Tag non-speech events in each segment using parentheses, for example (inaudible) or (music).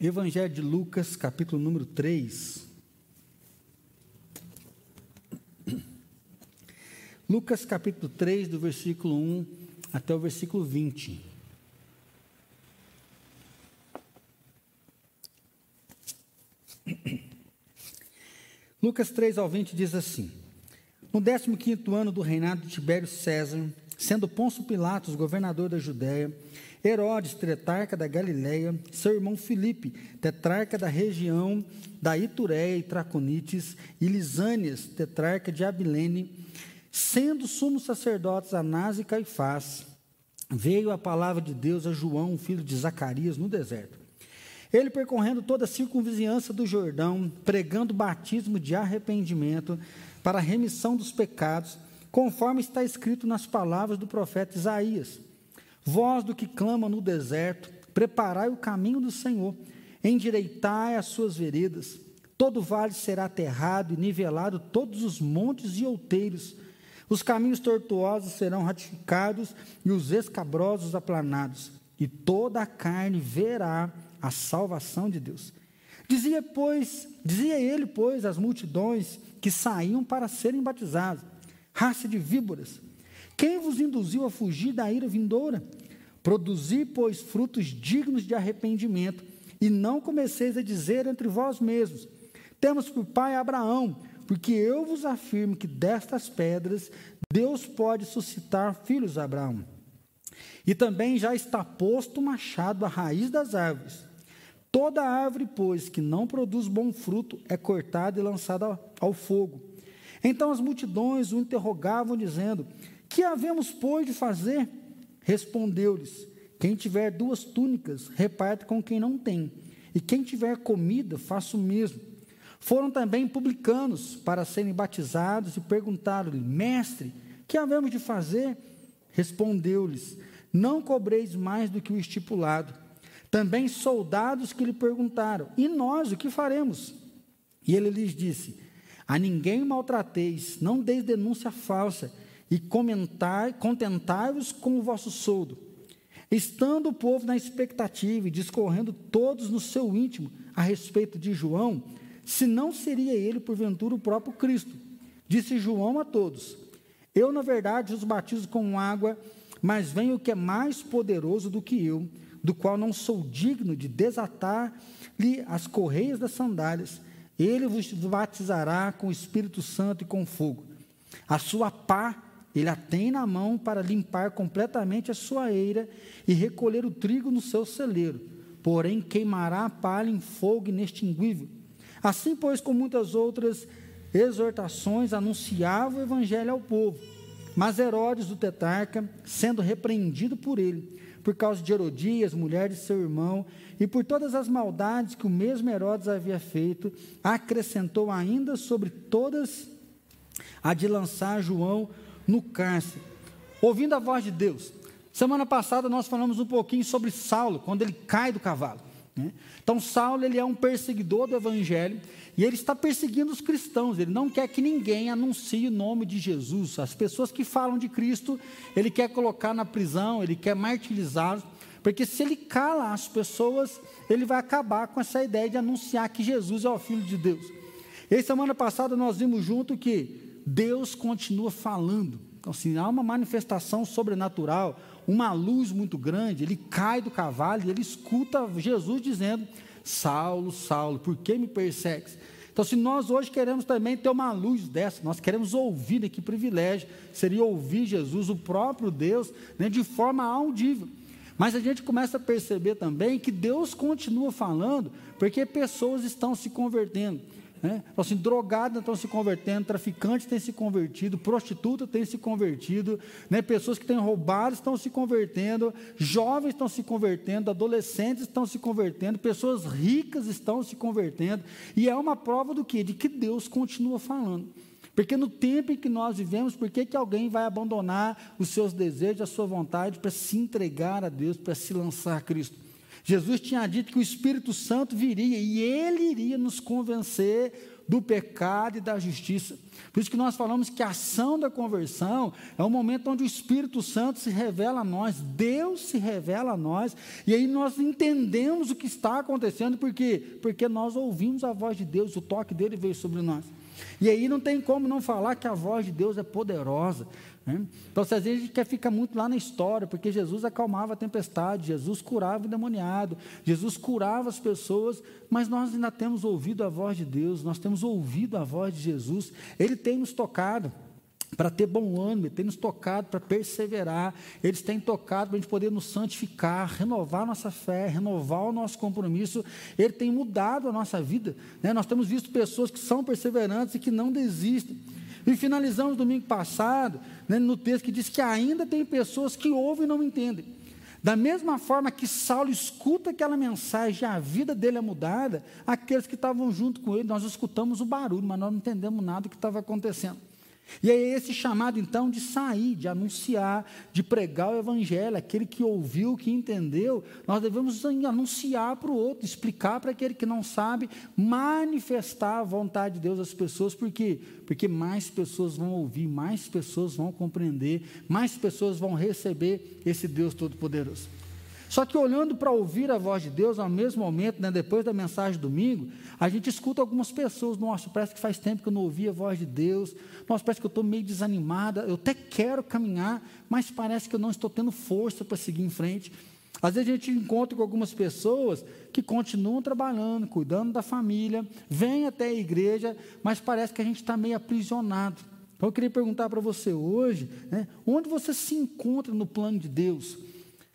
Evangelho de Lucas, capítulo número 3. Lucas, capítulo 3, do versículo 1 até o versículo 20. Lucas 3 ao 20 diz assim: No 15 ano do reinado de Tibério César, sendo Pôncio Pilatos governador da Judéia, Herodes, tetrarca da Galileia, seu irmão Filipe, tetrarca da região da Itureia e Traconites, e Lisânias, tetrarca de Abilene, sendo sumos sacerdotes Anás e Caifás, veio a palavra de Deus a João, filho de Zacarias, no deserto. Ele percorrendo toda a circunvizinhança do Jordão, pregando batismo de arrependimento para a remissão dos pecados, conforme está escrito nas palavras do profeta Isaías Voz do que clama no deserto, preparai o caminho do Senhor, endireitai as suas veredas. Todo vale será aterrado e nivelado, todos os montes e outeiros. Os caminhos tortuosos serão ratificados e os escabrosos aplanados, e toda a carne verá a salvação de Deus. Dizia, pois, dizia ele, pois, às multidões que saíam para serem batizados: raça de víboras, quem vos induziu a fugir da ira vindoura? Produzi, pois, frutos dignos de arrependimento, e não comeceis a dizer entre vós mesmos: Temos por pai Abraão, porque eu vos afirmo que destas pedras Deus pode suscitar filhos a Abraão. E também já está posto o machado à raiz das árvores. Toda árvore, pois, que não produz bom fruto, é cortada e lançada ao fogo. Então as multidões o interrogavam, dizendo: que havemos, pois, de fazer? Respondeu-lhes: Quem tiver duas túnicas, reparte com quem não tem, e quem tiver comida, faça o mesmo. Foram também publicanos para serem batizados e perguntaram-lhe: Mestre, que havemos de fazer? Respondeu-lhes: Não cobreis mais do que o estipulado. Também soldados que lhe perguntaram: E nós o que faremos? E ele lhes disse: A ninguém maltrateis, não deis denúncia falsa e contentai-vos com o vosso soldo. Estando o povo na expectativa e discorrendo todos no seu íntimo a respeito de João, se não seria ele, porventura, o próprio Cristo. Disse João a todos: Eu, na verdade, os batizo com água, mas vem o que é mais poderoso do que eu, do qual não sou digno de desatar-lhe as correias das sandálias. Ele vos batizará com o Espírito Santo e com fogo. A sua pá ele a tem na mão para limpar completamente a sua eira e recolher o trigo no seu celeiro. Porém, queimará a palha em fogo inextinguível. Assim, pois, com muitas outras exortações, anunciava o evangelho ao povo. Mas Herodes, o tetrarca, sendo repreendido por ele, por causa de Herodias, mulher de seu irmão, e por todas as maldades que o mesmo Herodes havia feito, acrescentou ainda sobre todas a de lançar João no cárcere, ouvindo a voz de Deus. Semana passada nós falamos um pouquinho sobre Saulo, quando ele cai do cavalo. Né? Então, Saulo ele é um perseguidor do Evangelho e ele está perseguindo os cristãos. Ele não quer que ninguém anuncie o nome de Jesus. As pessoas que falam de Cristo, ele quer colocar na prisão, ele quer martirizá-los, porque se ele cala as pessoas, ele vai acabar com essa ideia de anunciar que Jesus é o Filho de Deus. E semana passada nós vimos junto que Deus continua falando. Então, assim, há uma manifestação sobrenatural, uma luz muito grande. Ele cai do cavalo e ele escuta Jesus dizendo: Saulo, Saulo, por que me persegues? Então, se nós hoje queremos também ter uma luz dessa, nós queremos ouvir, né, que privilégio seria ouvir Jesus, o próprio Deus, né, de forma audível. Mas a gente começa a perceber também que Deus continua falando, porque pessoas estão se convertendo. Né? Então, assim, drogadas estão se convertendo, traficantes têm se convertido, prostitutas têm se convertido, né? pessoas que têm roubado estão se convertendo, jovens estão se convertendo, adolescentes estão se convertendo, pessoas ricas estão se convertendo. E é uma prova do quê? De que Deus continua falando. Porque no tempo em que nós vivemos, por que, que alguém vai abandonar os seus desejos, a sua vontade para se entregar a Deus, para se lançar a Cristo? Jesus tinha dito que o Espírito Santo viria e ele iria nos convencer do pecado e da justiça. Por isso que nós falamos que a ação da conversão é o momento onde o Espírito Santo se revela a nós, Deus se revela a nós, e aí nós entendemos o que está acontecendo, por quê? Porque nós ouvimos a voz de Deus, o toque dele veio sobre nós. E aí não tem como não falar que a voz de Deus é poderosa. Né? Então, às vezes a gente quer ficar muito lá na história, porque Jesus acalmava a tempestade, Jesus curava o demoniado, Jesus curava as pessoas, mas nós ainda temos ouvido a voz de Deus, nós temos ouvido a voz de Jesus, Ele tem nos tocado para ter bom ânimo, Ele tem nos tocado para perseverar, eles têm tocado para a gente poder nos santificar, renovar nossa fé, renovar o nosso compromisso, Ele tem mudado a nossa vida. Né? Nós temos visto pessoas que são perseverantes e que não desistem. E finalizamos domingo passado, né, no texto que diz que ainda tem pessoas que ouvem e não entendem. Da mesma forma que Saulo escuta aquela mensagem, a vida dele é mudada, aqueles que estavam junto com ele, nós escutamos o barulho, mas nós não entendemos nada do que estava acontecendo. E é esse chamado, então, de sair, de anunciar, de pregar o Evangelho, aquele que ouviu, que entendeu, nós devemos anunciar para o outro, explicar para aquele que não sabe, manifestar a vontade de Deus às pessoas, por quê? Porque mais pessoas vão ouvir, mais pessoas vão compreender, mais pessoas vão receber esse Deus Todo-Poderoso. Só que olhando para ouvir a voz de Deus, ao mesmo momento, né, depois da mensagem domingo, a gente escuta algumas pessoas, nossa, parece que faz tempo que eu não ouvi a voz de Deus, nossa, parece que eu estou meio desanimada, eu até quero caminhar, mas parece que eu não estou tendo força para seguir em frente. Às vezes a gente encontra com algumas pessoas que continuam trabalhando, cuidando da família, vêm até a igreja, mas parece que a gente está meio aprisionado. Então eu queria perguntar para você hoje, né, onde você se encontra no plano de Deus?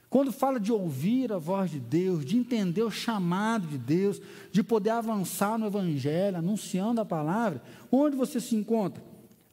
Quando fala de ouvir a voz de Deus, de entender o chamado de Deus, de poder avançar no Evangelho, anunciando a palavra, onde você se encontra?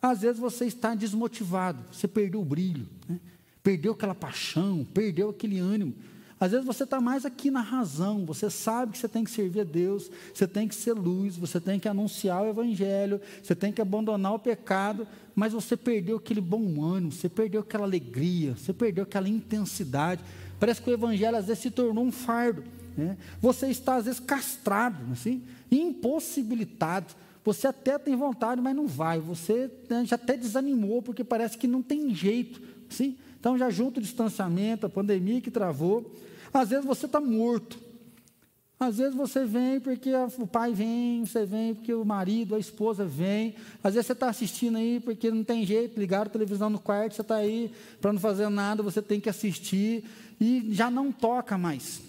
Às vezes você está desmotivado, você perdeu o brilho, né? perdeu aquela paixão, perdeu aquele ânimo. Às vezes você está mais aqui na razão, você sabe que você tem que servir a Deus, você tem que ser luz, você tem que anunciar o Evangelho, você tem que abandonar o pecado, mas você perdeu aquele bom ânimo, você perdeu aquela alegria, você perdeu aquela intensidade. Parece que o evangelho às vezes se tornou um fardo. Né? Você está às vezes castrado, assim, impossibilitado. Você até tem vontade, mas não vai. Você né, já até desanimou, porque parece que não tem jeito. Assim? Então já junto o distanciamento, a pandemia que travou. Às vezes você está morto. Às vezes você vem porque o pai vem, você vem porque o marido, a esposa vem. Às vezes você está assistindo aí porque não tem jeito, ligaram a televisão no quarto, você está aí para não fazer nada, você tem que assistir e já não toca mais.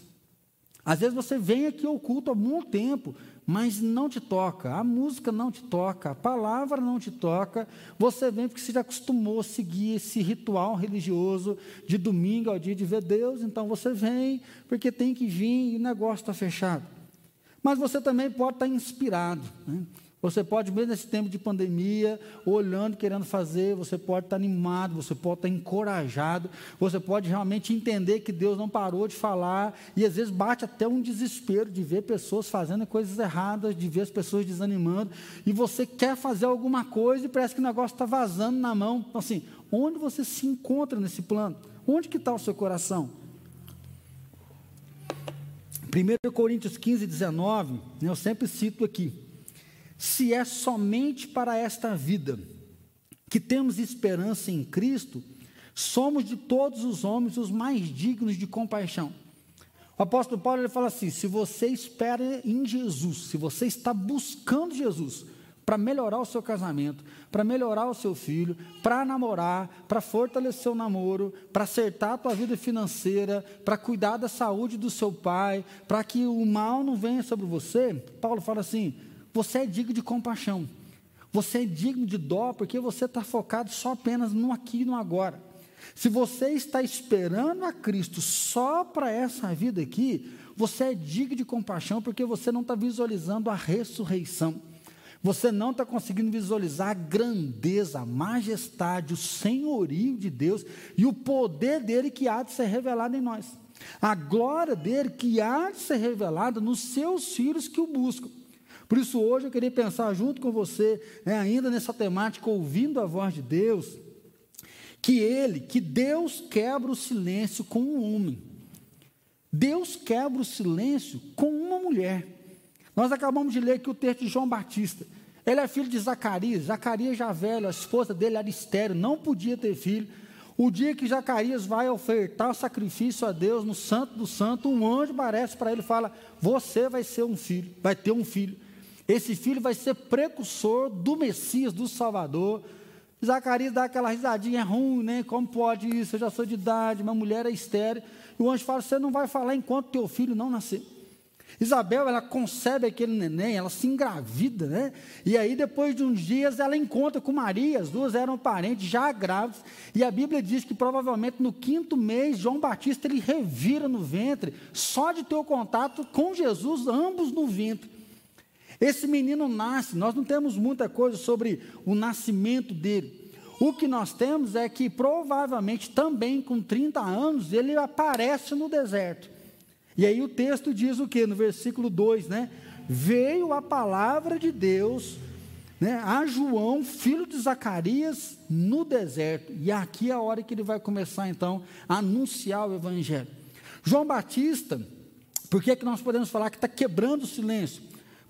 Às vezes você vem aqui ao culto há muito tempo, mas não te toca, a música não te toca, a palavra não te toca, você vem porque você já acostumou a seguir esse ritual religioso de domingo ao dia de ver Deus, então você vem porque tem que vir e o negócio está fechado. Mas você também pode estar inspirado. Né? Você pode, mesmo nesse tempo de pandemia, olhando, querendo fazer, você pode estar animado, você pode estar encorajado, você pode realmente entender que Deus não parou de falar, e às vezes bate até um desespero de ver pessoas fazendo coisas erradas, de ver as pessoas desanimando, e você quer fazer alguma coisa e parece que o negócio está vazando na mão. Então, assim, onde você se encontra nesse plano? Onde que está o seu coração? 1 Coríntios 15, 19, né, eu sempre cito aqui se é somente para esta vida que temos esperança em Cristo, somos de todos os homens os mais dignos de compaixão. O apóstolo Paulo ele fala assim: se você espera em Jesus, se você está buscando Jesus para melhorar o seu casamento, para melhorar o seu filho, para namorar, para fortalecer o namoro, para acertar a tua vida financeira, para cuidar da saúde do seu pai, para que o mal não venha sobre você, Paulo fala assim: você é digno de compaixão. Você é digno de dó porque você está focado só apenas no aqui e no agora. Se você está esperando a Cristo só para essa vida aqui, você é digno de compaixão porque você não está visualizando a ressurreição. Você não está conseguindo visualizar a grandeza, a majestade, o senhorio de Deus e o poder dele que há de ser revelado em nós. A glória dele que há de ser revelada nos seus filhos que o buscam. Por isso, hoje eu queria pensar junto com você, né, ainda nessa temática, ouvindo a voz de Deus, que Ele, que Deus quebra o silêncio com um homem. Deus quebra o silêncio com uma mulher. Nós acabamos de ler aqui o texto de João Batista. Ele é filho de Zacarias. Zacarias já velho, a esposa dele era estéreo, não podia ter filho. O dia que Zacarias vai ofertar o sacrifício a Deus no Santo do Santo, um anjo aparece para ele e fala: Você vai ser um filho, vai ter um filho. Esse filho vai ser precursor do Messias, do Salvador. Zacarias dá aquela risadinha, é ruim, né? Como pode isso? Eu já sou de idade, uma mulher é estéreo. E o anjo fala: Você não vai falar enquanto teu filho não nascer. Isabel, ela concebe aquele neném, ela se engravida, né? E aí, depois de uns dias, ela encontra com Maria, as duas eram parentes, já grávidas, e a Bíblia diz que provavelmente no quinto mês, João Batista ele revira no ventre, só de ter o contato com Jesus, ambos no ventre. Esse menino nasce, nós não temos muita coisa sobre o nascimento dele. O que nós temos é que provavelmente também com 30 anos ele aparece no deserto. E aí o texto diz o que? No versículo 2, né? Veio a palavra de Deus né, a João, filho de Zacarias, no deserto. E aqui é a hora que ele vai começar então a anunciar o evangelho. João Batista, por que, é que nós podemos falar que está quebrando o silêncio?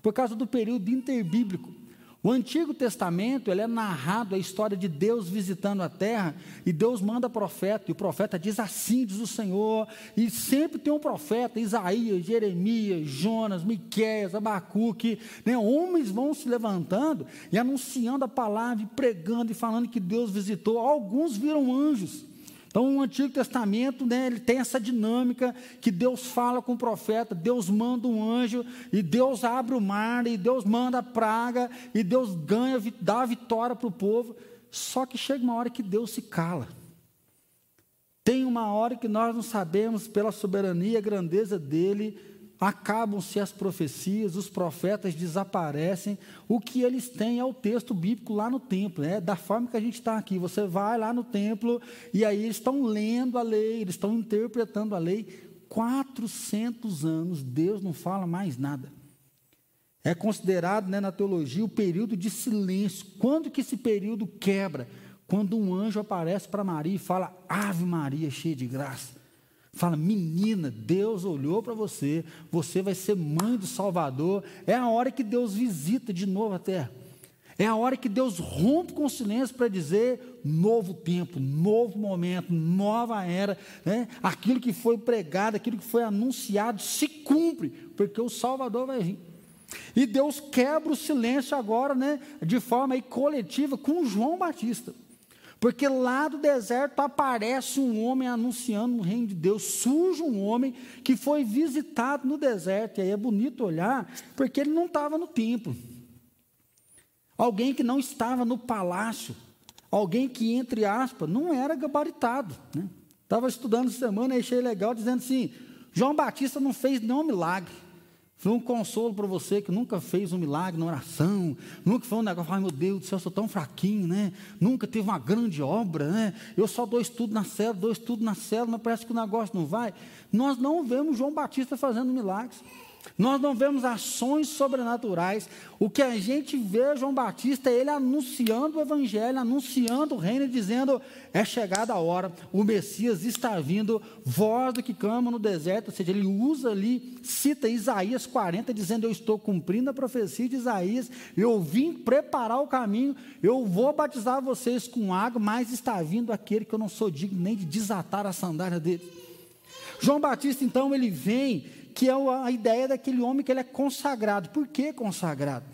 Por causa do período interbíblico. O Antigo Testamento, ele é narrado a história de Deus visitando a terra, e Deus manda profeta, e o profeta diz assim, diz o Senhor, e sempre tem um profeta, Isaías, Jeremias, Jonas, Miqueias, Abacuque, né? homens vão se levantando e anunciando a palavra, e pregando e falando que Deus visitou, alguns viram anjos, então, o Antigo Testamento, né, ele tem essa dinâmica que Deus fala com o profeta, Deus manda um anjo, e Deus abre o mar, e Deus manda a praga, e Deus ganha, dá a vitória para o povo. Só que chega uma hora que Deus se cala. Tem uma hora que nós não sabemos, pela soberania e grandeza dele, acabam-se as profecias, os profetas desaparecem, o que eles têm é o texto bíblico lá no templo, é da forma que a gente está aqui. Você vai lá no templo e aí eles estão lendo a lei, eles estão interpretando a lei. 400 anos, Deus não fala mais nada. É considerado né, na teologia o período de silêncio. Quando que esse período quebra? Quando um anjo aparece para Maria e fala: Ave Maria, cheia de graça. Fala, menina, Deus olhou para você, você vai ser mãe do Salvador. É a hora que Deus visita de novo a terra. É a hora que Deus rompe com o silêncio para dizer novo tempo, novo momento, nova era. Né? Aquilo que foi pregado, aquilo que foi anunciado se cumpre, porque o Salvador vai vir. E Deus quebra o silêncio agora, né, de forma coletiva, com João Batista. Porque lá do deserto aparece um homem anunciando o reino de Deus. Surge um homem que foi visitado no deserto. E aí é bonito olhar, porque ele não estava no templo. Alguém que não estava no palácio. Alguém que, entre aspas, não era gabaritado. Estava né? estudando semana e achei legal, dizendo assim: João Batista não fez nenhum milagre. Foi um consolo para você que nunca fez um milagre na oração, nunca foi um negócio, ai meu Deus do céu, eu sou tão fraquinho, né? Nunca teve uma grande obra, né? Eu só dou estudo na célula, dou estudo na célula, mas parece que o negócio não vai. Nós não vemos João Batista fazendo milagres. Nós não vemos ações sobrenaturais. O que a gente vê, João Batista, é ele anunciando o Evangelho, anunciando o reino, dizendo: é chegada a hora, o Messias está vindo, voz do que clama no deserto. Ou seja, ele usa ali, cita Isaías 40, dizendo: Eu estou cumprindo a profecia de Isaías, eu vim preparar o caminho, eu vou batizar vocês com água, mas está vindo aquele que eu não sou digno nem de desatar a sandália dele. João Batista, então, ele vem que é a ideia daquele homem que ele é consagrado. Por que consagrado?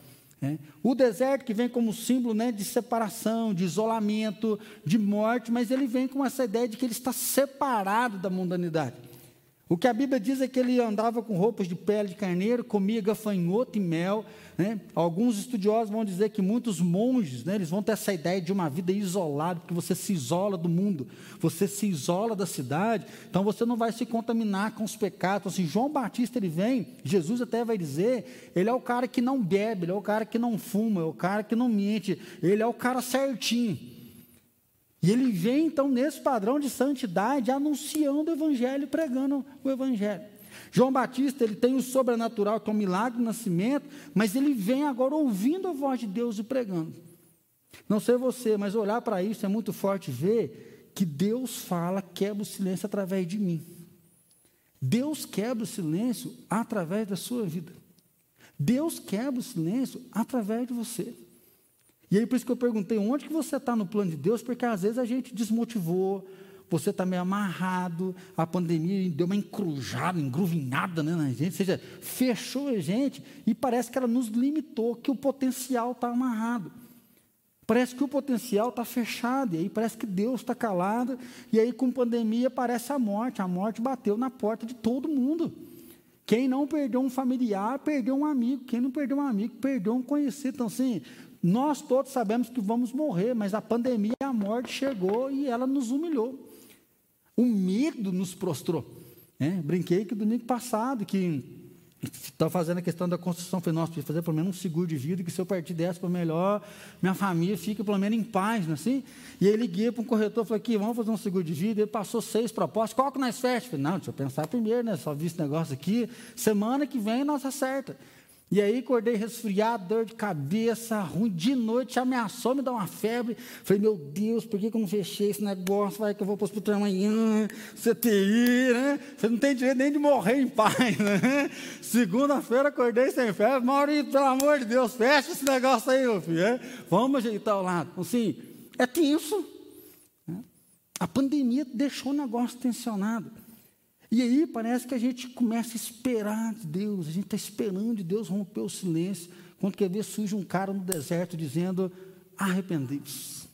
É. O deserto que vem como símbolo né, de separação, de isolamento, de morte, mas ele vem com essa ideia de que ele está separado da mundanidade. O que a Bíblia diz é que ele andava com roupas de pele de carneiro, comia gafanhoto e mel. Né? Alguns estudiosos vão dizer que muitos monges, né, eles vão ter essa ideia de uma vida isolada, porque você se isola do mundo, você se isola da cidade, então você não vai se contaminar com os pecados. Então, assim, João Batista ele vem, Jesus até vai dizer, ele é o cara que não bebe, ele é o cara que não fuma, é o cara que não mente, ele é o cara certinho. E ele vem então nesse padrão de santidade, anunciando o evangelho, pregando o evangelho. João Batista, ele tem o sobrenatural, que é o milagre do nascimento, mas ele vem agora ouvindo a voz de Deus e pregando. Não sei você, mas olhar para isso é muito forte ver que Deus fala, quebra o silêncio através de mim. Deus quebra o silêncio através da sua vida. Deus quebra o silêncio através de você. E aí por isso que eu perguntei, onde que você está no plano de Deus? Porque às vezes a gente desmotivou, você está meio amarrado, a pandemia deu uma encrujada, engruvinhada né, na gente, ou seja, fechou a gente e parece que ela nos limitou, que o potencial está amarrado. Parece que o potencial está fechado, e aí parece que Deus está calado, e aí com pandemia parece a morte, a morte bateu na porta de todo mundo. Quem não perdeu um familiar, perdeu um amigo, quem não perdeu um amigo, perdeu um conhecido. Então, assim, nós todos sabemos que vamos morrer, mas a pandemia, a morte chegou e ela nos humilhou. O medo nos prostrou. Né? Brinquei que domingo passado, que Estava fazendo a questão da construção. Falei, nossa, preciso fazer pelo menos um seguro de vida, que se eu partir dessa para melhor, minha família fica pelo menos em paz, não é assim? E aí liguei para um corretor, falei, aqui, vamos fazer um seguro de vida. Ele passou seis propostas, qual que nós fecha? Falei, não, deixa eu pensar primeiro, né? Só vi esse negócio aqui. Semana que vem nós acerta. E aí acordei resfriado, dor de cabeça, ruim, de noite ameaçou me dar uma febre. Falei, meu Deus, por que, que eu não fechei esse negócio? Vai que eu vou para o hospital amanhã, CTI, né? Você não tem direito nem de morrer em paz, (laughs) né? Segunda-feira acordei sem febre. Maurício, pelo amor de Deus, fecha esse negócio aí, meu filho. Né? Vamos ajeitar o lado. Assim, é tenso. Né? A pandemia deixou o negócio tensionado. E aí parece que a gente começa a esperar de Deus, a gente está esperando de Deus romper o silêncio, quando quer ver surge um cara no deserto dizendo, arrependei-vos.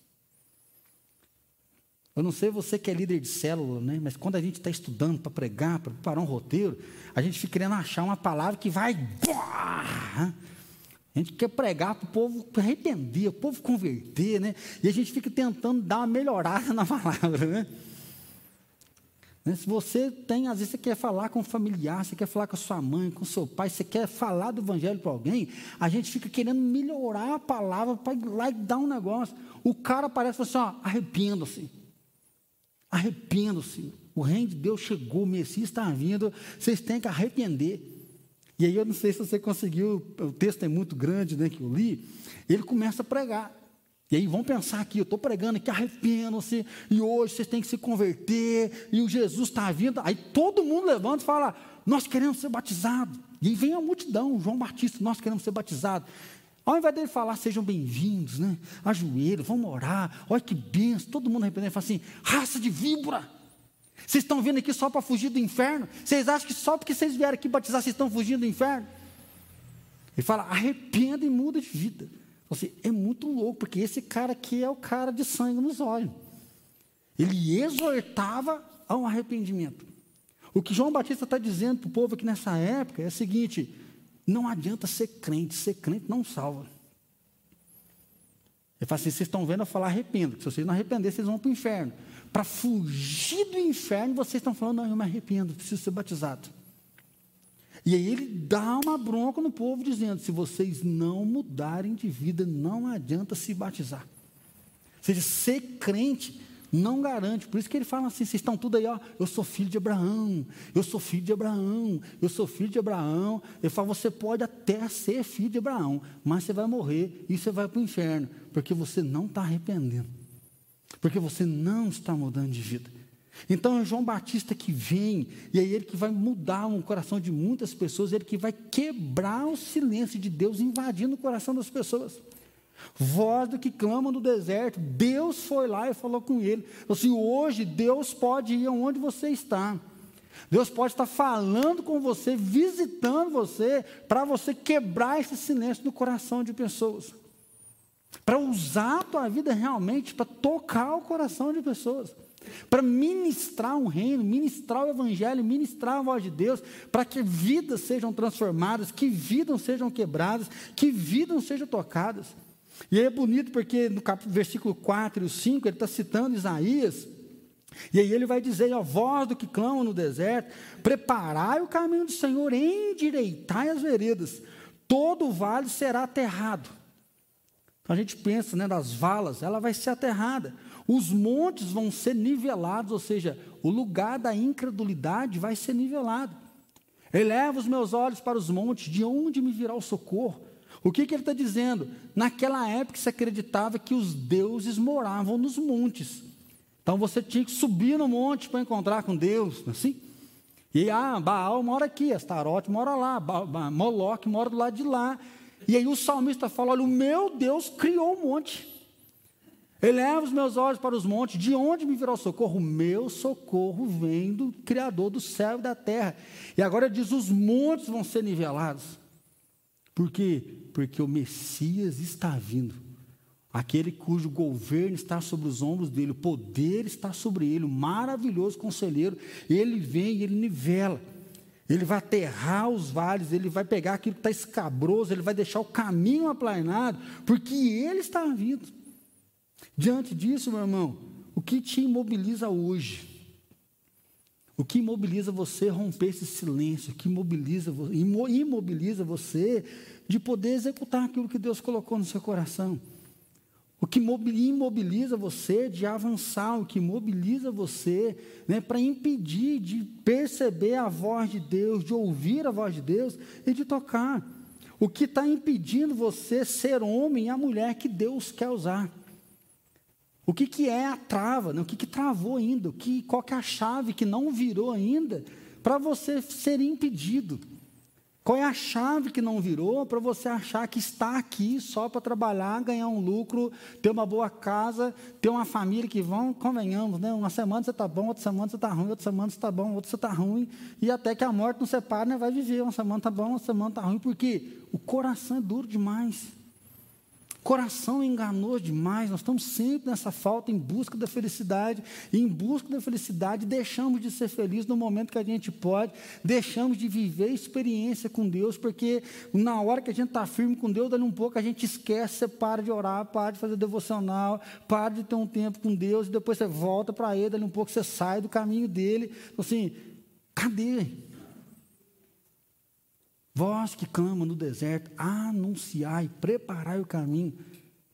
Eu não sei você que é líder de célula, né? mas quando a gente está estudando para pregar, para preparar um roteiro, a gente fica querendo achar uma palavra que vai. A gente quer pregar para o povo arrepender, o povo converter, né? E a gente fica tentando dar uma melhorada (laughs) na palavra, né? Né? Se você tem, às vezes você quer falar com um familiar, você quer falar com a sua mãe, com o seu pai, você quer falar do evangelho para alguém, a gente fica querendo melhorar a palavra para ir lá e dar um negócio. O cara parece assim, ó, arrependa-se. Arrependa-se. O reino de Deus chegou, o Messias está vindo, vocês têm que arrepender. E aí eu não sei se você conseguiu, o texto é muito grande, né, que eu li, ele começa a pregar. E aí vão pensar aqui, eu estou pregando que arrependam-se, e hoje vocês têm que se converter, e o Jesus está vindo. Aí todo mundo levanta e fala: Nós queremos ser batizados. E aí vem a multidão, João Batista, nós queremos ser batizados. Ao invés dele falar, sejam bem-vindos, né? Ajoelho, vamos orar, olha que benção, todo mundo arrependendo, fala assim: raça de víbora, vocês estão vindo aqui só para fugir do inferno? Vocês acham que só porque vocês vieram aqui batizar, vocês estão fugindo do inferno? Ele fala: arrependa e muda de vida. Assim, é muito louco, porque esse cara aqui é o cara de sangue nos olhos. Ele exortava ao arrependimento. O que João Batista está dizendo para o povo aqui nessa época é o seguinte: não adianta ser crente, ser crente não salva. Ele fala assim: vocês estão vendo eu falar arrependo, se vocês não arrepender, vocês vão para o inferno. Para fugir do inferno, vocês estão falando, não, eu me arrependo, preciso ser batizado. E aí ele dá uma bronca no povo, dizendo: se vocês não mudarem de vida, não adianta se batizar. Ou seja, ser crente não garante. Por isso que ele fala assim: vocês estão tudo aí, ó, eu sou filho de Abraão, eu sou filho de Abraão, eu sou filho de Abraão. Ele fala: você pode até ser filho de Abraão, mas você vai morrer e você vai para o inferno, porque você não está arrependendo, porque você não está mudando de vida. Então é João Batista que vem, e é ele que vai mudar o coração de muitas pessoas, é ele que vai quebrar o silêncio de Deus invadindo o coração das pessoas. Voz do que clama no deserto, Deus foi lá e falou com ele. Assim, hoje Deus pode ir aonde você está. Deus pode estar falando com você, visitando você, para você quebrar esse silêncio no coração de pessoas. Para usar a tua vida realmente para tocar o coração de pessoas para ministrar um reino, ministrar o evangelho, ministrar a voz de Deus, para que vidas sejam transformadas, que vidas sejam quebradas, que vidas sejam tocadas. E aí é bonito porque no capítulo, versículo 4 e 5, ele está citando Isaías, e aí ele vai dizer, a voz do que clama no deserto, preparai o caminho do Senhor, endireitai as veredas, todo o vale será aterrado. Então a gente pensa né, nas valas, ela vai ser aterrada. Os montes vão ser nivelados, ou seja, o lugar da incredulidade vai ser nivelado. Eleva os meus olhos para os montes, de onde me virá o socorro? O que, que ele está dizendo? Naquela época se acreditava que os deuses moravam nos montes. Então você tinha que subir no monte para encontrar com Deus, é assim? E ah, Baal mora aqui, Astarote mora lá, Moloque mora do lado de lá. E aí o salmista fala: olha, o meu Deus criou o monte. Eleva os meus olhos para os montes, de onde me virá o socorro? O meu socorro vem do Criador do céu e da terra. E agora diz: os montes vão ser nivelados. Por quê? Porque o Messias está vindo. Aquele cujo governo está sobre os ombros dele, o poder está sobre ele, o maravilhoso conselheiro, ele vem e ele nivela. Ele vai aterrar os vales, ele vai pegar aquilo que está escabroso, ele vai deixar o caminho aplanado, porque ele está vindo. Diante disso, meu irmão, o que te imobiliza hoje? O que imobiliza você romper esse silêncio? O que imobiliza, imobiliza você de poder executar aquilo que Deus colocou no seu coração? O que imobiliza você de avançar, o que imobiliza você né, para impedir de perceber a voz de Deus, de ouvir a voz de Deus e de tocar. O que está impedindo você ser homem e a mulher que Deus quer usar. O que, que é a trava, né? o que, que travou ainda, o que, qual que é a chave que não virou ainda para você ser impedido. Qual é a chave que não virou para você achar que está aqui só para trabalhar, ganhar um lucro, ter uma boa casa, ter uma família que vão, convenhamos, né? Uma semana você está bom, outra semana você está ruim, outra semana você está bom, outra você está ruim, e até que a morte não separe, né? vai viver. Uma semana está bom, uma semana está ruim, porque o coração é duro demais. Coração enganoso demais, nós estamos sempre nessa falta, em busca da felicidade, e em busca da felicidade. Deixamos de ser felizes no momento que a gente pode, deixamos de viver experiência com Deus, porque na hora que a gente está firme com Deus, dali um pouco a gente esquece, você para de orar, para de fazer devocional, para de ter um tempo com Deus, e depois você volta para Ele, dali um pouco você sai do caminho dele, assim, cadê? Vós que clama no deserto, anunciai, preparai o caminho.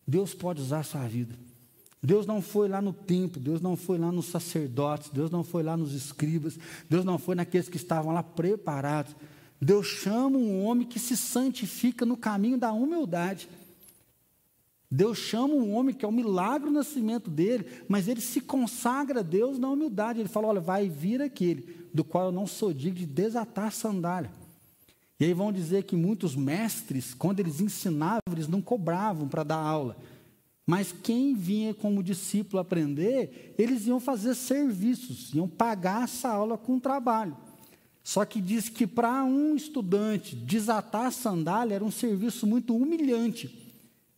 Deus pode usar a sua vida. Deus não foi lá no templo, Deus não foi lá nos sacerdotes, Deus não foi lá nos escribas, Deus não foi naqueles que estavam lá preparados. Deus chama um homem que se santifica no caminho da humildade. Deus chama um homem que é um milagre o nascimento dele, mas ele se consagra a Deus na humildade. Ele fala: Olha, vai vir aquele do qual eu não sou digno de desatar a sandália. E aí vão dizer que muitos mestres, quando eles ensinavam, eles não cobravam para dar aula. Mas quem vinha como discípulo aprender, eles iam fazer serviços, iam pagar essa aula com trabalho. Só que diz que para um estudante desatar a sandália era um serviço muito humilhante.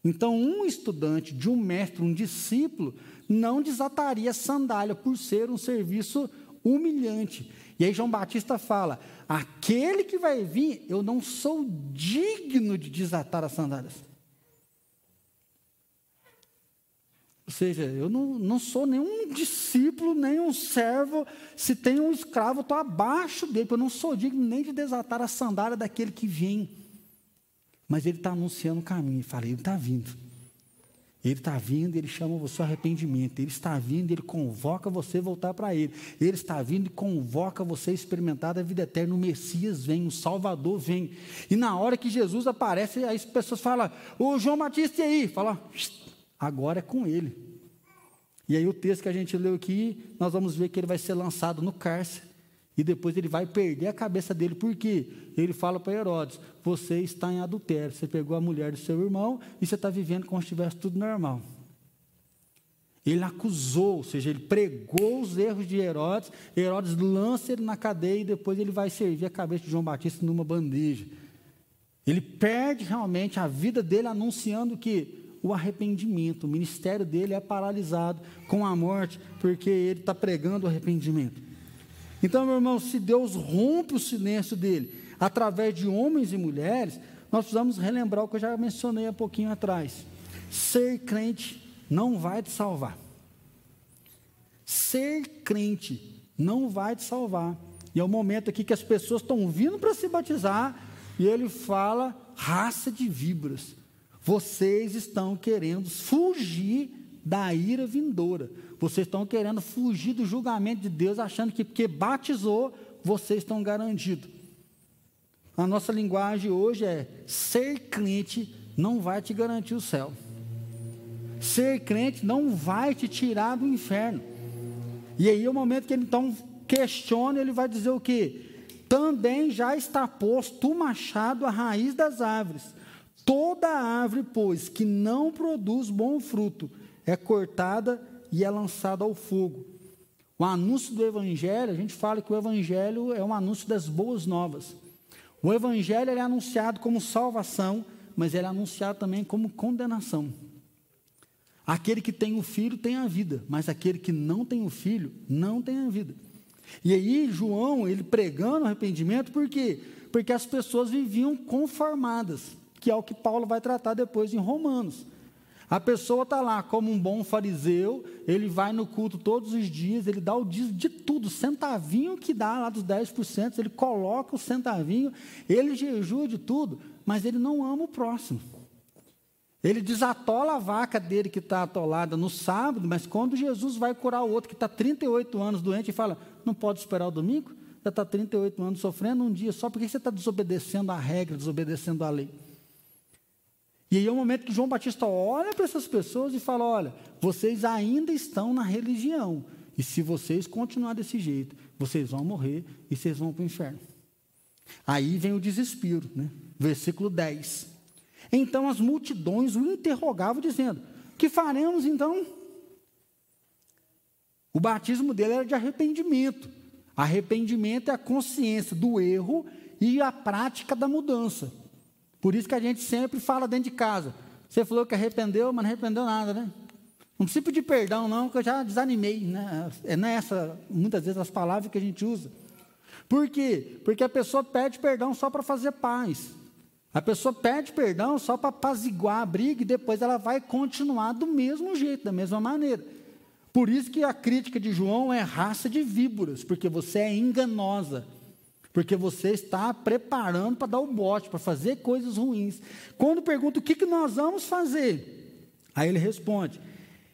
Então, um estudante de um mestre, um discípulo, não desataria a sandália por ser um serviço humilhante. E aí João Batista fala: aquele que vai vir, eu não sou digno de desatar as sandálias. Ou seja, eu não, não sou nenhum discípulo, nem um servo. Se tem um escravo, estou abaixo dele, porque eu não sou digno nem de desatar a sandália daquele que vem. Mas ele está anunciando o caminho. Fala, ele está vindo. Ele está vindo, ele chama você ao arrependimento. Ele está vindo, ele convoca você a voltar para ele. Ele está vindo e convoca você a experimentar a vida eterna. O Messias vem, o Salvador vem. E na hora que Jesus aparece, as pessoas falam: O João Batista e aí? Fala, agora é com ele. E aí o texto que a gente leu aqui, nós vamos ver que ele vai ser lançado no cárcere. E depois ele vai perder a cabeça dele, porque ele fala para Herodes: Você está em adultério, você pegou a mulher do seu irmão e você está vivendo como se estivesse tudo normal. Ele acusou, ou seja, ele pregou os erros de Herodes, Herodes lança ele na cadeia e depois ele vai servir a cabeça de João Batista numa bandeja. Ele perde realmente a vida dele anunciando que o arrependimento, o ministério dele é paralisado com a morte, porque ele está pregando o arrependimento. Então, meu irmão, se Deus rompe o silêncio dele através de homens e mulheres, nós precisamos relembrar o que eu já mencionei há pouquinho atrás. Ser crente não vai te salvar. Ser crente não vai te salvar. E é o momento aqui que as pessoas estão vindo para se batizar e ele fala raça de víboras. Vocês estão querendo fugir da ira vindoura. Vocês estão querendo fugir do julgamento de Deus, achando que porque batizou, vocês estão garantidos. A nossa linguagem hoje é: ser crente não vai te garantir o céu. Ser crente não vai te tirar do inferno. E aí é o momento que ele então questiona, ele vai dizer o que? Também já está posto o machado à raiz das árvores. Toda árvore, pois, que não produz bom fruto, é cortada e é lançada ao fogo. O anúncio do Evangelho, a gente fala que o Evangelho é um anúncio das boas novas. O Evangelho é anunciado como salvação, mas ele é anunciado também como condenação. Aquele que tem o filho tem a vida, mas aquele que não tem o filho não tem a vida. E aí, João, ele pregando arrependimento, por quê? Porque as pessoas viviam conformadas que é o que Paulo vai tratar depois em Romanos. A pessoa está lá como um bom fariseu, ele vai no culto todos os dias, ele dá o dízimo de tudo, centavinho que dá lá dos 10%, ele coloca o centavinho, ele jejua de tudo, mas ele não ama o próximo. Ele desatola a vaca dele que está atolada no sábado, mas quando Jesus vai curar o outro que está 38 anos doente e fala, não pode esperar o domingo? Já está 38 anos sofrendo um dia só, por que você está desobedecendo a regra, desobedecendo a lei? E aí é o momento que João Batista olha para essas pessoas e fala: olha, vocês ainda estão na religião. E se vocês continuar desse jeito, vocês vão morrer e vocês vão para o inferno. Aí vem o desespero, né? Versículo 10. Então as multidões o interrogavam, dizendo: Que faremos então? O batismo dele era de arrependimento. Arrependimento é a consciência do erro e a prática da mudança. Por isso que a gente sempre fala dentro de casa. Você falou que arrependeu, mas não arrependeu nada, né? Não precisa pedir perdão, não, que eu já desanimei. Né? É nessa, muitas vezes, as palavras que a gente usa. Por quê? Porque a pessoa pede perdão só para fazer paz. A pessoa pede perdão só para apaziguar a briga e depois ela vai continuar do mesmo jeito, da mesma maneira. Por isso que a crítica de João é raça de víboras, porque você é enganosa. Porque você está preparando para dar o bote, para fazer coisas ruins. Quando pergunta o que, que nós vamos fazer, aí ele responde: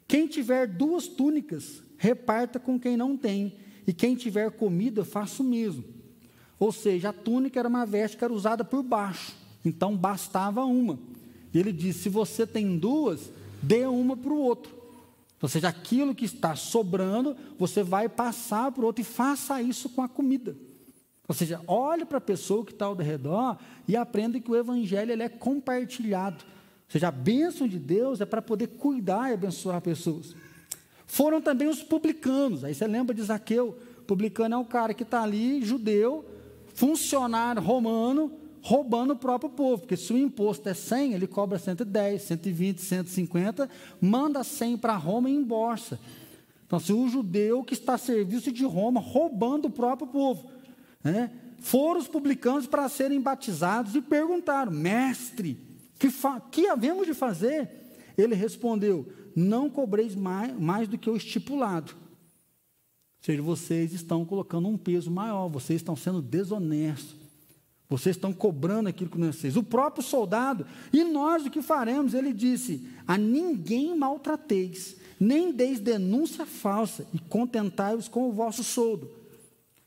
quem tiver duas túnicas, reparta com quem não tem, e quem tiver comida, faça o mesmo. Ou seja, a túnica era uma veste que era usada por baixo, então bastava uma. E ele diz: se você tem duas, dê uma para o outro. Ou seja, aquilo que está sobrando, você vai passar para o outro e faça isso com a comida. Ou seja, olhe para a pessoa que está ao redor e aprenda que o evangelho ele é compartilhado. Ou seja, a bênção de Deus é para poder cuidar e abençoar pessoas. Foram também os publicanos. Aí você lembra de Zaqueu? Publicano é um cara que está ali, judeu, funcionário romano, roubando o próprio povo. Porque se o imposto é 100, ele cobra 110, 120, 150, manda 100 para Roma e embolsa. Então, se o judeu que está a serviço de Roma, roubando o próprio povo. Né? Foram os publicanos para serem batizados e perguntaram: Mestre, que, que havemos de fazer? Ele respondeu: Não cobreis mais, mais do que o estipulado. Ou seja, vocês estão colocando um peso maior, vocês estão sendo desonestos. Vocês estão cobrando aquilo que não é vocês. O próprio soldado, e nós o que faremos? Ele disse: A ninguém maltrateis, nem deis denúncia falsa, e contentai-vos com o vosso soldo.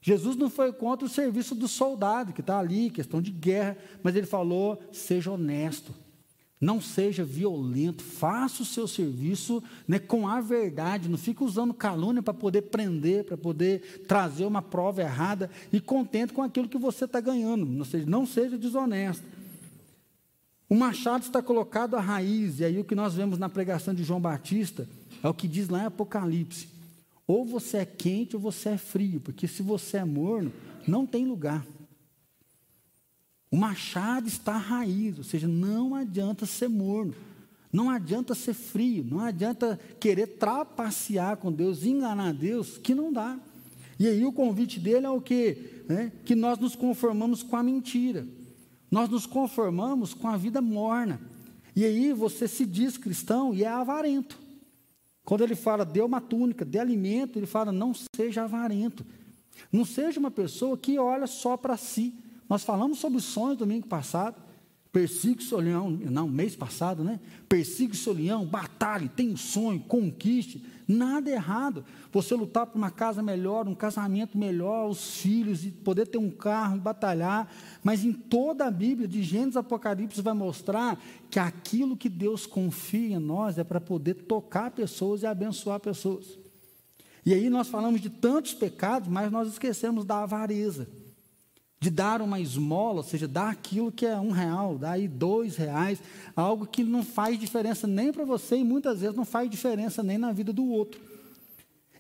Jesus não foi contra o serviço do soldado que está ali, questão de guerra, mas ele falou: seja honesto, não seja violento, faça o seu serviço né, com a verdade, não fique usando calúnia para poder prender, para poder trazer uma prova errada e contente com aquilo que você está ganhando, não seja, não seja desonesto. O machado está colocado à raiz, e aí o que nós vemos na pregação de João Batista é o que diz lá em Apocalipse. Ou você é quente ou você é frio, porque se você é morno, não tem lugar. O machado está à raiz, ou seja, não adianta ser morno, não adianta ser frio, não adianta querer trapacear com Deus, enganar Deus, que não dá. E aí o convite dele é o quê? É, que nós nos conformamos com a mentira, nós nos conformamos com a vida morna. E aí você se diz cristão e é avarento. Quando ele fala, dê uma túnica, dê alimento, ele fala, não seja avarento. Não seja uma pessoa que olha só para si. Nós falamos sobre sonhos domingo passado. Persiga o seu leão, não, mês passado, né? Persiga o seu leão, batalhe, tenha um sonho, conquiste. Nada errado. Você lutar por uma casa melhor, um casamento melhor, os filhos, e poder ter um carro, batalhar. Mas em toda a Bíblia, de Gênesis a Apocalipse, vai mostrar que aquilo que Deus confia em nós é para poder tocar pessoas e abençoar pessoas. E aí nós falamos de tantos pecados, mas nós esquecemos da avareza. De dar uma esmola, ou seja, dar aquilo que é um real, dar aí dois reais, algo que não faz diferença nem para você e muitas vezes não faz diferença nem na vida do outro.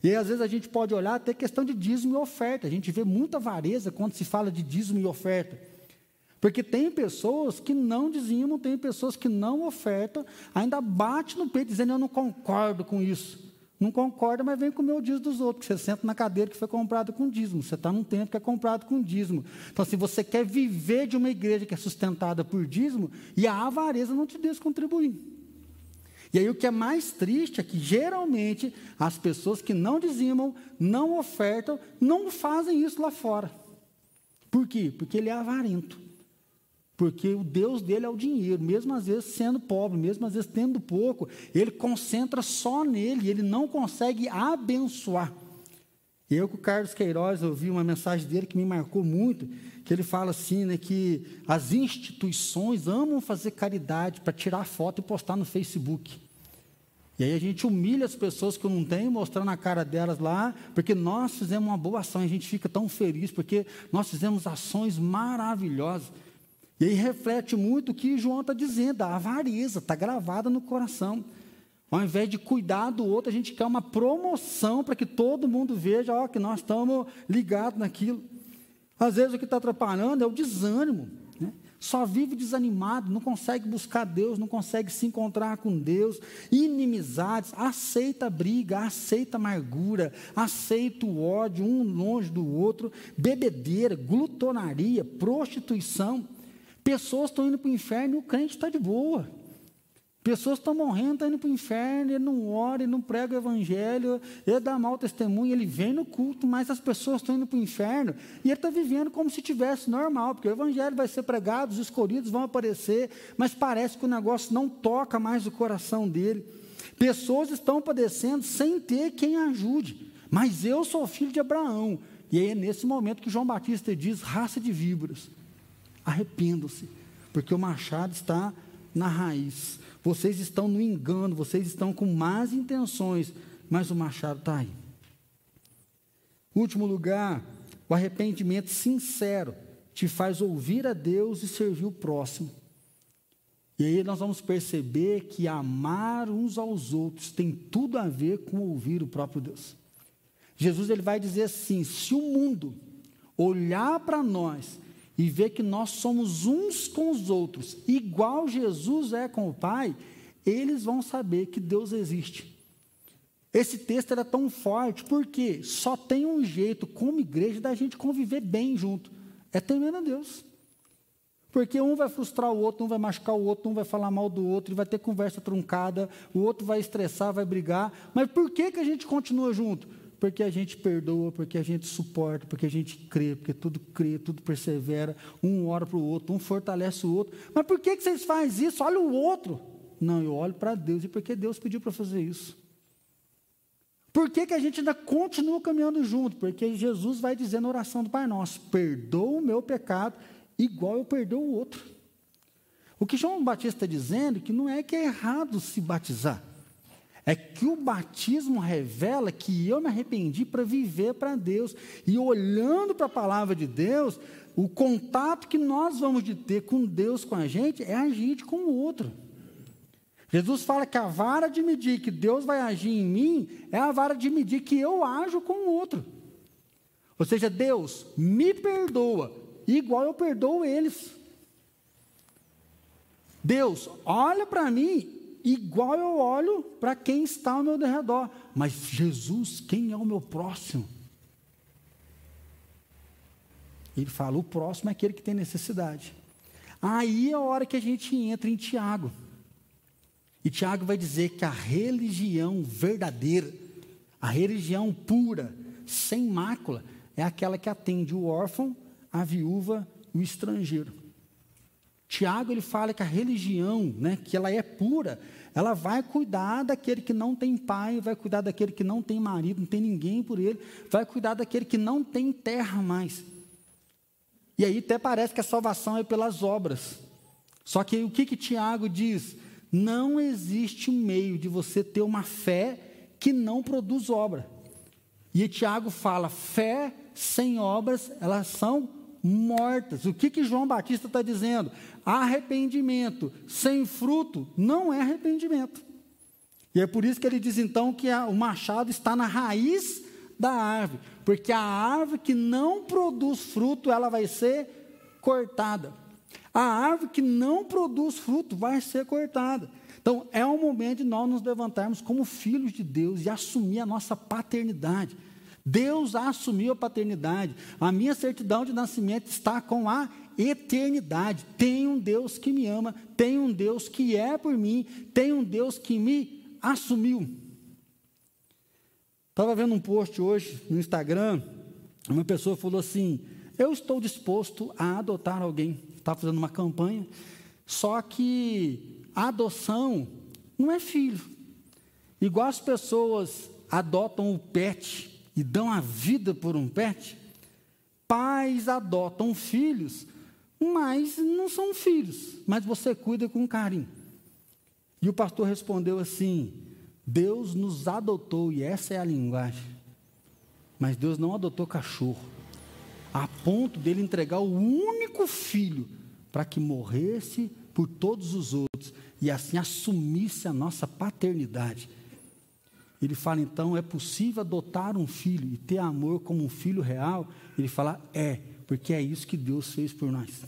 E aí, às vezes a gente pode olhar até questão de dízimo e oferta. A gente vê muita avareza quando se fala de dízimo e oferta. Porque tem pessoas que não dizimam, tem pessoas que não ofertam, ainda bate no peito dizendo eu não concordo com isso. Não concorda, mas vem comer o dízimo dos outros. Você senta na cadeira que foi comprada com dízimo. Você está num tempo que é comprado com dízimo. Então, se você quer viver de uma igreja que é sustentada por dízimo, e a avareza não te deixa contribuir. E aí o que é mais triste é que geralmente as pessoas que não dizimam, não ofertam, não fazem isso lá fora. Por quê? Porque ele é avarento. Porque o Deus dele é o dinheiro, mesmo às vezes sendo pobre, mesmo às vezes tendo pouco, ele concentra só nele, ele não consegue abençoar. Eu com o Carlos Queiroz ouvi uma mensagem dele que me marcou muito, que ele fala assim, né, que as instituições amam fazer caridade para tirar foto e postar no Facebook. E aí a gente humilha as pessoas que não têm, mostrando a cara delas lá, porque nós fizemos uma boa ação, a gente fica tão feliz, porque nós fizemos ações maravilhosas. E aí reflete muito o que João está dizendo, a avareza está gravada no coração. Ao invés de cuidar do outro, a gente quer uma promoção para que todo mundo veja ó, que nós estamos ligados naquilo. Às vezes o que está atrapalhando é o desânimo. Né? Só vive desanimado, não consegue buscar Deus, não consegue se encontrar com Deus. Inimizades, aceita briga, aceita amargura, aceita o ódio um longe do outro, bebedeira, glutonaria, prostituição. Pessoas estão indo para o inferno e o crente está de boa. Pessoas estão morrendo, estão indo para o inferno, ele não ora, ele não prega o evangelho, ele dá mau testemunho, ele vem no culto, mas as pessoas estão indo para o inferno e ele está vivendo como se tivesse normal, porque o evangelho vai ser pregado, os escolhidos vão aparecer, mas parece que o negócio não toca mais o coração dele. Pessoas estão padecendo sem ter quem ajude, mas eu sou filho de Abraão. E aí é nesse momento que João Batista diz: raça de víboras arrependam-se, porque o machado está na raiz. Vocês estão no engano, vocês estão com más intenções, mas o machado está aí. Último lugar, o arrependimento sincero te faz ouvir a Deus e servir o próximo. E aí nós vamos perceber que amar uns aos outros tem tudo a ver com ouvir o próprio Deus. Jesus ele vai dizer assim: se o mundo olhar para nós e ver que nós somos uns com os outros, igual Jesus é com o Pai, eles vão saber que Deus existe. Esse texto era tão forte porque só tem um jeito, como igreja, da gente conviver bem junto: é temendo a Deus. Porque um vai frustrar o outro, um vai machucar o outro, um vai falar mal do outro, vai ter conversa truncada, o outro vai estressar, vai brigar. Mas por que, que a gente continua junto? Porque a gente perdoa, porque a gente suporta, porque a gente crê, porque tudo crê, tudo persevera, um ora para o outro, um fortalece o outro. Mas por que, que vocês fazem isso? Olha o outro. Não, eu olho para Deus, e porque Deus pediu para fazer isso. Por que, que a gente ainda continua caminhando junto? Porque Jesus vai dizer na oração do Pai Nosso: perdoa o meu pecado, igual eu perdoo o outro. O que João Batista está dizendo é que não é que é errado se batizar. É que o batismo revela que eu me arrependi para viver para Deus. E olhando para a palavra de Deus, o contato que nós vamos de ter com Deus, com a gente, é a gente com o outro. Jesus fala que a vara de medir que Deus vai agir em mim é a vara de medir que eu ajo com o outro. Ou seja, Deus me perdoa, igual eu perdoo eles. Deus olha para mim igual eu olho para quem está ao meu redor. Mas Jesus, quem é o meu próximo? Ele fala: o próximo é aquele que tem necessidade. Aí é a hora que a gente entra em Tiago. E Tiago vai dizer que a religião verdadeira, a religião pura, sem mácula, é aquela que atende o órfão, a viúva, o estrangeiro. Tiago ele fala que a religião, né, que ela é pura, ela vai cuidar daquele que não tem pai, vai cuidar daquele que não tem marido, não tem ninguém por ele, vai cuidar daquele que não tem terra mais. E aí até parece que a salvação é pelas obras. Só que o que, que Tiago diz? Não existe um meio de você ter uma fé que não produz obra. E Tiago fala: fé sem obras, elas são mortas. O que, que João Batista está dizendo? Arrependimento sem fruto não é arrependimento. E é por isso que ele diz então que o machado está na raiz da árvore, porque a árvore que não produz fruto, ela vai ser cortada. A árvore que não produz fruto vai ser cortada. Então, é o momento de nós nos levantarmos como filhos de Deus e assumir a nossa paternidade. Deus assumiu a paternidade. A minha certidão de nascimento está com a eternidade. Tem um Deus que me ama, tem um Deus que é por mim, tem um Deus que me assumiu. Estava vendo um post hoje no Instagram, uma pessoa falou assim: Eu estou disposto a adotar alguém. Estava fazendo uma campanha, só que a adoção não é filho. Igual as pessoas adotam o pet e dão a vida por um pet, pais adotam filhos, mas não são filhos, mas você cuida com carinho. E o pastor respondeu assim: Deus nos adotou, e essa é a linguagem. Mas Deus não adotou cachorro, a ponto dele entregar o único filho para que morresse por todos os outros e assim assumisse a nossa paternidade. Ele fala então: é possível adotar um filho e ter amor como um filho real? Ele fala: é, porque é isso que Deus fez por nós.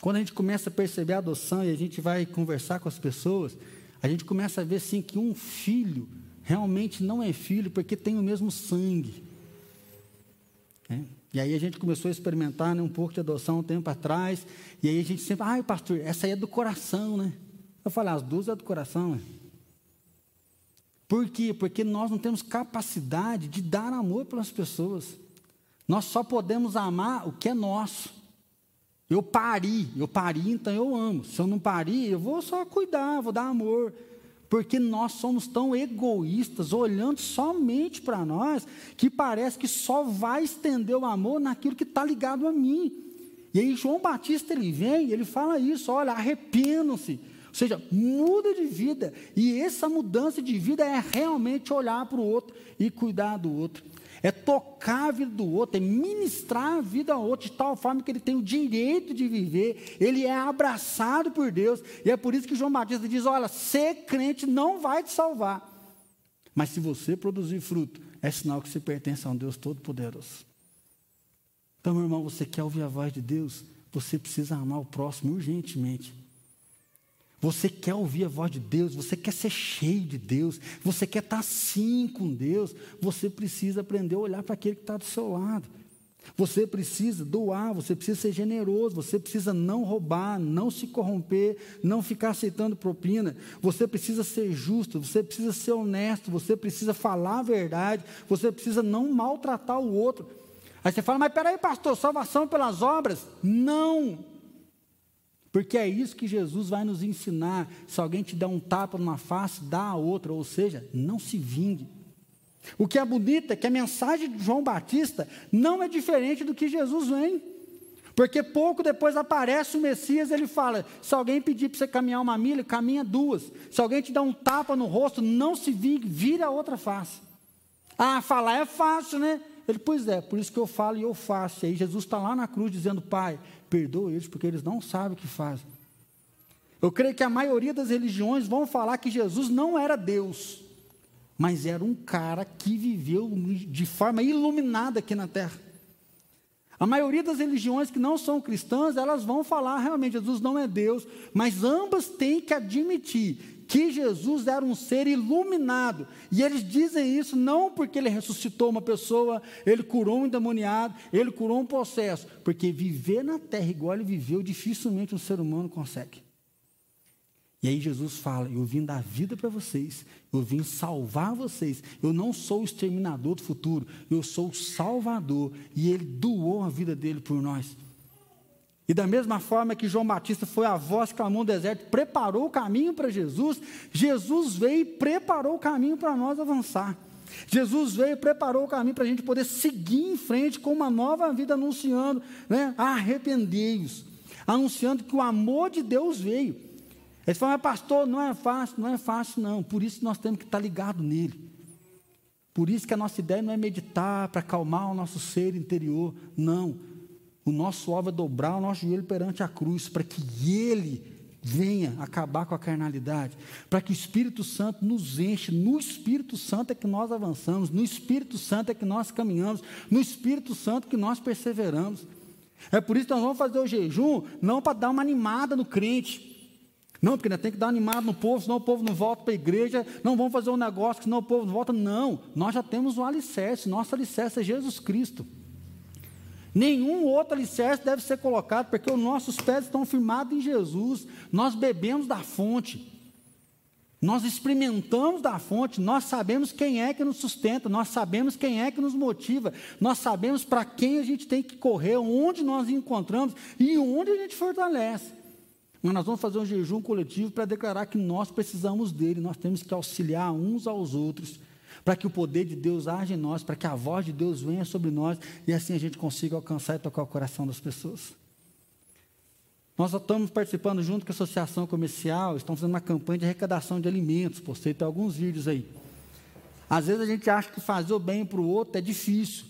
Quando a gente começa a perceber a adoção e a gente vai conversar com as pessoas, a gente começa a ver sim que um filho realmente não é filho porque tem o mesmo sangue. É. E aí a gente começou a experimentar né, um pouco de adoção um tempo atrás, e aí a gente sempre, ai pastor, essa aí é do coração, né? Eu falei, as duas é do coração, né? Por quê? Porque nós não temos capacidade de dar amor para as pessoas. Nós só podemos amar o que é nosso. Eu pari, eu pari, então eu amo. Se eu não pari, eu vou só cuidar, vou dar amor. Porque nós somos tão egoístas, olhando somente para nós, que parece que só vai estender o amor naquilo que está ligado a mim. E aí João Batista ele vem, ele fala isso, olha, arrependam-se ou seja, muda de vida. E essa mudança de vida é realmente olhar para o outro e cuidar do outro. É tocar a vida do outro, é ministrar a vida ao outro de tal forma que ele tem o direito de viver, ele é abraçado por Deus. E é por isso que João Batista diz: olha, ser crente não vai te salvar. Mas se você produzir fruto, é sinal que você pertence a um Deus Todo-Poderoso. Então, meu irmão, você quer ouvir a voz de Deus? Você precisa amar o próximo urgentemente. Você quer ouvir a voz de Deus, você quer ser cheio de Deus, você quer estar assim com Deus, você precisa aprender a olhar para aquele que está do seu lado. Você precisa doar, você precisa ser generoso, você precisa não roubar, não se corromper, não ficar aceitando propina. Você precisa ser justo, você precisa ser honesto, você precisa falar a verdade, você precisa não maltratar o outro. Aí você fala, mas peraí, pastor, salvação pelas obras? Não, porque é isso que Jesus vai nos ensinar. Se alguém te dá um tapa numa face, dá a outra, ou seja, não se vingue. O que é bonito é que a mensagem de João Batista não é diferente do que Jesus vem. Porque pouco depois aparece o Messias, ele fala: se alguém pedir para você caminhar uma milha, caminha duas. Se alguém te dá um tapa no rosto, não se vingue, vira a outra face. Ah, falar é fácil, né? Ele, pois é, por isso que eu falo e eu faço. E aí Jesus está lá na cruz dizendo: Pai, perdoa eles porque eles não sabem o que fazem. Eu creio que a maioria das religiões vão falar que Jesus não era Deus, mas era um cara que viveu de forma iluminada aqui na terra. A maioria das religiões que não são cristãs, elas vão falar realmente Jesus não é Deus, mas ambas têm que admitir que Jesus era um ser iluminado. E eles dizem isso não porque ele ressuscitou uma pessoa, ele curou um endemoniado, ele curou um processo, porque viver na terra igual ele viveu, dificilmente um ser humano consegue. E aí Jesus fala: Eu vim dar vida para vocês, eu vim salvar vocês. Eu não sou o exterminador do futuro, eu sou o salvador. E ele doou a vida dele por nós. E da mesma forma que João Batista foi a voz que clamou no deserto, preparou o caminho para Jesus, Jesus veio e preparou o caminho para nós avançar. Jesus veio e preparou o caminho para a gente poder seguir em frente com uma nova vida, anunciando, né? Arrependei-os, anunciando que o amor de Deus veio. Eles falam, mas pastor, não é fácil, não é fácil, não. Por isso nós temos que estar ligado nele. Por isso que a nossa ideia não é meditar para acalmar o nosso ser interior. Não. O nosso alvo é dobrar o nosso joelho perante a cruz, para que Ele venha acabar com a carnalidade, para que o Espírito Santo nos enche. No Espírito Santo é que nós avançamos, no Espírito Santo é que nós caminhamos, no Espírito Santo que nós perseveramos. É por isso que nós vamos fazer o jejum, não para dar uma animada no crente. Não, porque tem que dar animado no povo, senão o povo não volta para a igreja. Não vamos fazer um negócio, senão o povo não volta. Não, nós já temos um alicerce. Nosso alicerce é Jesus Cristo. Nenhum outro alicerce deve ser colocado, porque os nossos pés estão firmados em Jesus. Nós bebemos da fonte. Nós experimentamos da fonte, nós sabemos quem é que nos sustenta, nós sabemos quem é que nos motiva, nós sabemos para quem a gente tem que correr, onde nós encontramos e onde a gente fortalece. Mas nós vamos fazer um jejum coletivo para declarar que nós precisamos dele, nós temos que auxiliar uns aos outros para que o poder de Deus age em nós, para que a voz de Deus venha sobre nós e assim a gente consiga alcançar e tocar o coração das pessoas. Nós estamos participando junto com a Associação Comercial, estamos fazendo uma campanha de arrecadação de alimentos, postei até alguns vídeos aí. Às vezes a gente acha que fazer o bem para o outro é difícil,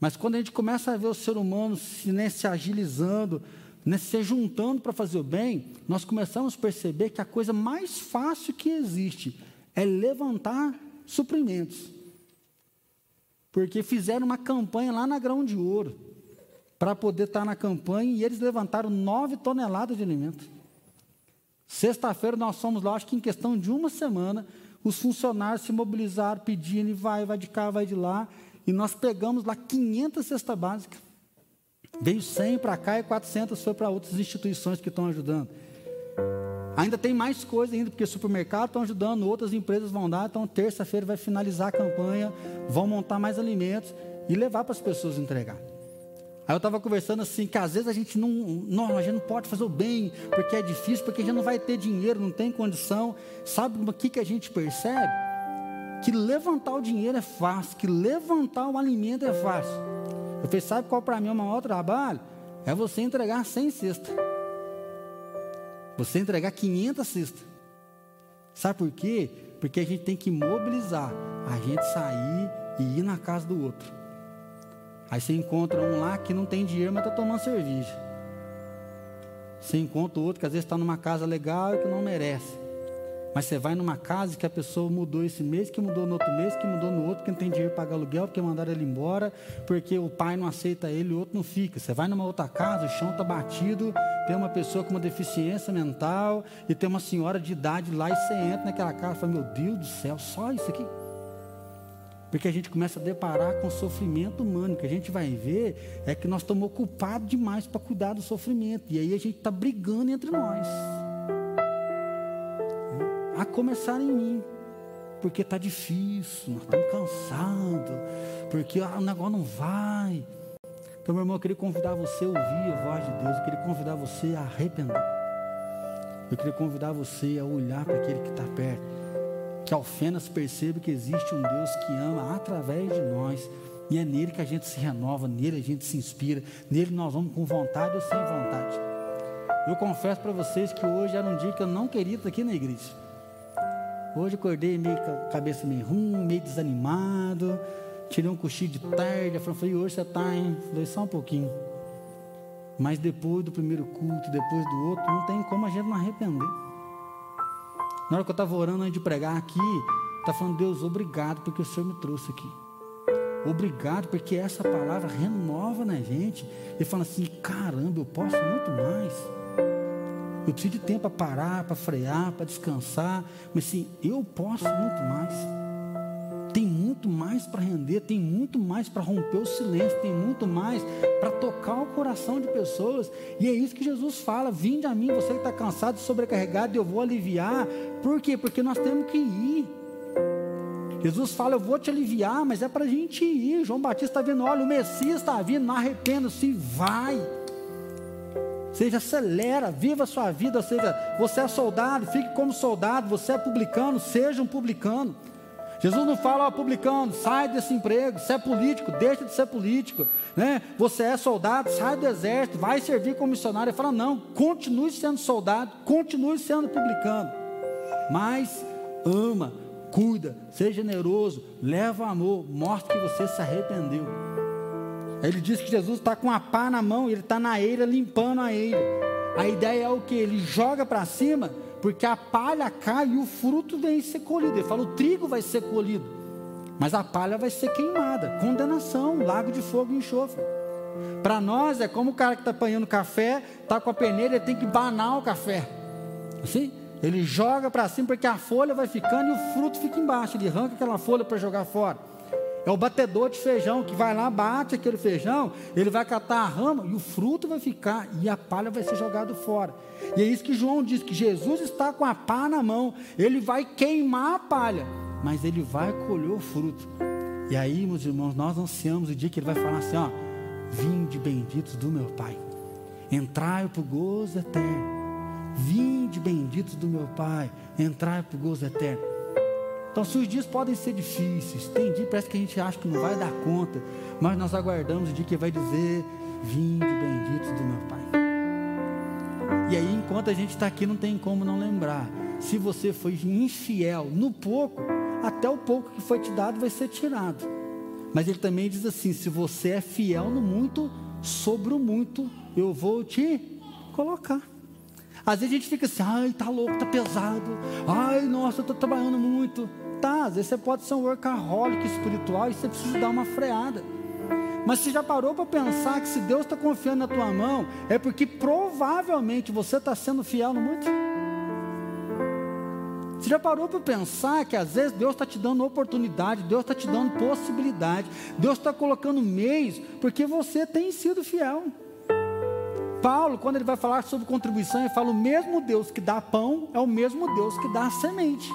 mas quando a gente começa a ver o ser humano se, né, se agilizando, né, se juntando para fazer o bem, nós começamos a perceber que a coisa mais fácil que existe é levantar suprimentos. Porque fizeram uma campanha lá na Grão de Ouro para poder estar na campanha e eles levantaram nove toneladas de alimento. Sexta-feira nós fomos lá, acho que em questão de uma semana, os funcionários se mobilizaram, pedindo, e vai, vai de cá, vai de lá, e nós pegamos lá 500 cestas básicas. Veio 100 para cá e 400 foi para outras instituições que estão ajudando. Ainda tem mais coisa ainda, porque supermercados estão ajudando, outras empresas vão dar, então terça-feira vai finalizar a campanha, vão montar mais alimentos e levar para as pessoas entregar. Aí eu estava conversando assim, que às vezes a gente não, não, a gente não pode fazer o bem, porque é difícil, porque a gente não vai ter dinheiro, não tem condição. Sabe o que, que a gente percebe? Que levantar o dinheiro é fácil, que levantar o alimento é fácil. Eu falei, sabe qual para mim é o maior trabalho? É você entregar 100 cestas. Você entregar 500 cestas. Sabe por quê? Porque a gente tem que mobilizar, a gente sair e ir na casa do outro. Aí você encontra um lá que não tem dinheiro, mas está tomando cerveja. Você encontra outro que às vezes está numa casa legal e que não merece. Mas você vai numa casa que a pessoa mudou esse mês, que mudou no outro mês, que mudou no outro, que não tem dinheiro para pagar aluguel, porque mandaram ele embora, porque o pai não aceita ele, o outro não fica. Você vai numa outra casa, o chão está batido, tem uma pessoa com uma deficiência mental e tem uma senhora de idade lá e você entra naquela casa e fala, meu Deus do céu, só isso aqui. Porque a gente começa a deparar com o sofrimento humano. O que a gente vai ver é que nós estamos ocupados demais para cuidar do sofrimento. E aí a gente está brigando entre nós a começar em mim. Porque está difícil, nós estamos cansados, porque ah, o negócio não vai. Então, meu irmão, eu queria convidar você a ouvir a voz de Deus, eu queria convidar você a arrepender. Eu queria convidar você a olhar para aquele que está perto. Que ao Fenas perceba que existe um Deus que ama através de nós. E é nele que a gente se renova, nele a gente se inspira, nele nós vamos com vontade ou sem vontade. Eu confesso para vocês que hoje era um dia que eu não queria estar aqui na igreja. Hoje acordei meio cabeça meio ruim, meio desanimado. Tirei um cochilo de tarde. Falei, hoje você está, hein? Falei, só um pouquinho. Mas depois do primeiro culto, depois do outro, não tem como a gente não arrepender. Na hora que eu estava orando antes de pregar aqui, está falando, Deus, obrigado porque o Senhor me trouxe aqui. Obrigado porque essa palavra renova na gente. E fala assim: caramba, eu posso muito mais. Eu preciso de tempo para parar, para frear, para descansar. Mas sim, eu posso muito mais. Tem muito mais para render, tem muito mais para romper o silêncio, tem muito mais para tocar o coração de pessoas. E é isso que Jesus fala: vinde a mim, você que está cansado sobrecarregado, eu vou aliviar. Por quê? Porque nós temos que ir. Jesus fala: Eu vou te aliviar, mas é para a gente ir. João Batista está vendo: olha, o Messias está vindo, não arrependa-se, vai seja, acelera, viva a sua vida, seja, você é soldado, fique como soldado, você é publicano, seja um publicano. Jesus não fala, publicano, sai desse emprego, você é político, deixa de ser político, né? Você é soldado, sai do exército, vai servir como missionário. Ele fala, não, continue sendo soldado, continue sendo publicano, mas ama, cuida, seja generoso, leva amor, mostra que você se arrependeu. Ele diz que Jesus está com a pá na mão, ele está na eira limpando a eira. A ideia é o que? Ele joga para cima, porque a palha cai e o fruto vem ser colhido. Ele fala: o trigo vai ser colhido, mas a palha vai ser queimada condenação, lago de fogo e enxofre. Para nós é como o cara que está apanhando café, está com a peneira, ele tem que banar o café. Assim? Ele joga para cima porque a folha vai ficando e o fruto fica embaixo. Ele arranca aquela folha para jogar fora. É o batedor de feijão que vai lá, bate aquele feijão, ele vai catar a rama e o fruto vai ficar e a palha vai ser jogado fora. E é isso que João diz: que Jesus está com a pá na mão, ele vai queimar a palha, mas ele vai colher o fruto. E aí, meus irmãos, nós ansiamos o dia que ele vai falar assim: ó, vinde benditos do meu Pai, entrai para o gozo eterno. Vinde benditos do meu Pai, entrai para o gozo eterno. Então, se os dias podem ser difíceis, tem dia parece que a gente acha que não vai dar conta, mas nós aguardamos o dia que vai dizer: Vinde benditos do meu Pai. E aí, enquanto a gente está aqui, não tem como não lembrar. Se você foi infiel no pouco, até o pouco que foi te dado vai ser tirado. Mas ele também diz assim: se você é fiel no muito, sobre o muito eu vou te colocar. Às vezes a gente fica assim, ai, tá louco, tá pesado. Ai, nossa, eu tô trabalhando muito. Tá, às vezes você pode ser um workaholic espiritual e você precisa dar uma freada. Mas você já parou para pensar que se Deus está confiando na tua mão, é porque provavelmente você está sendo fiel no muito? Você já parou para pensar que às vezes Deus está te dando oportunidade, Deus está te dando possibilidade, Deus está colocando meios, porque você tem sido fiel. Paulo, quando ele vai falar sobre contribuição, ele fala: o mesmo Deus que dá pão é o mesmo Deus que dá semente.